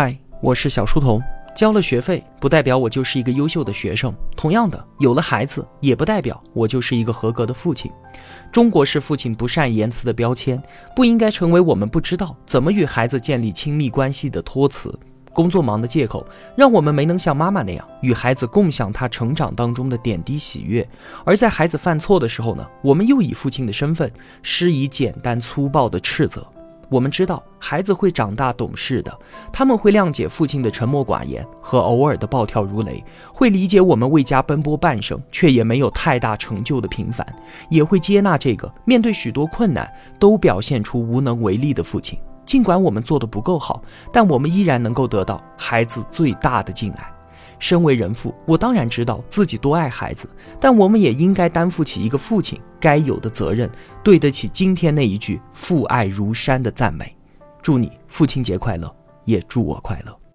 嗨，我是小书童。交了学费不代表我就是一个优秀的学生，同样的，有了孩子也不代表我就是一个合格的父亲。中国式父亲不善言辞的标签，不应该成为我们不知道怎么与孩子建立亲密关系的托词。工作忙的借口，让我们没能像妈妈那样与孩子共享他成长当中的点滴喜悦。而在孩子犯错的时候呢，我们又以父亲的身份施以简单粗暴的斥责。我们知道孩子会长大懂事的，他们会谅解父亲的沉默寡言和偶尔的暴跳如雷，会理解我们为家奔波半生却也没有太大成就的平凡，也会接纳这个面对许多困难都表现出无能为力的父亲。尽管我们做的不够好，但我们依然能够得到孩子最大的敬爱。身为人父，我当然知道自己多爱孩子，但我们也应该担负起一个父亲该有的责任，对得起今天那一句“父爱如山”的赞美。祝你父亲节快乐，也祝我快乐。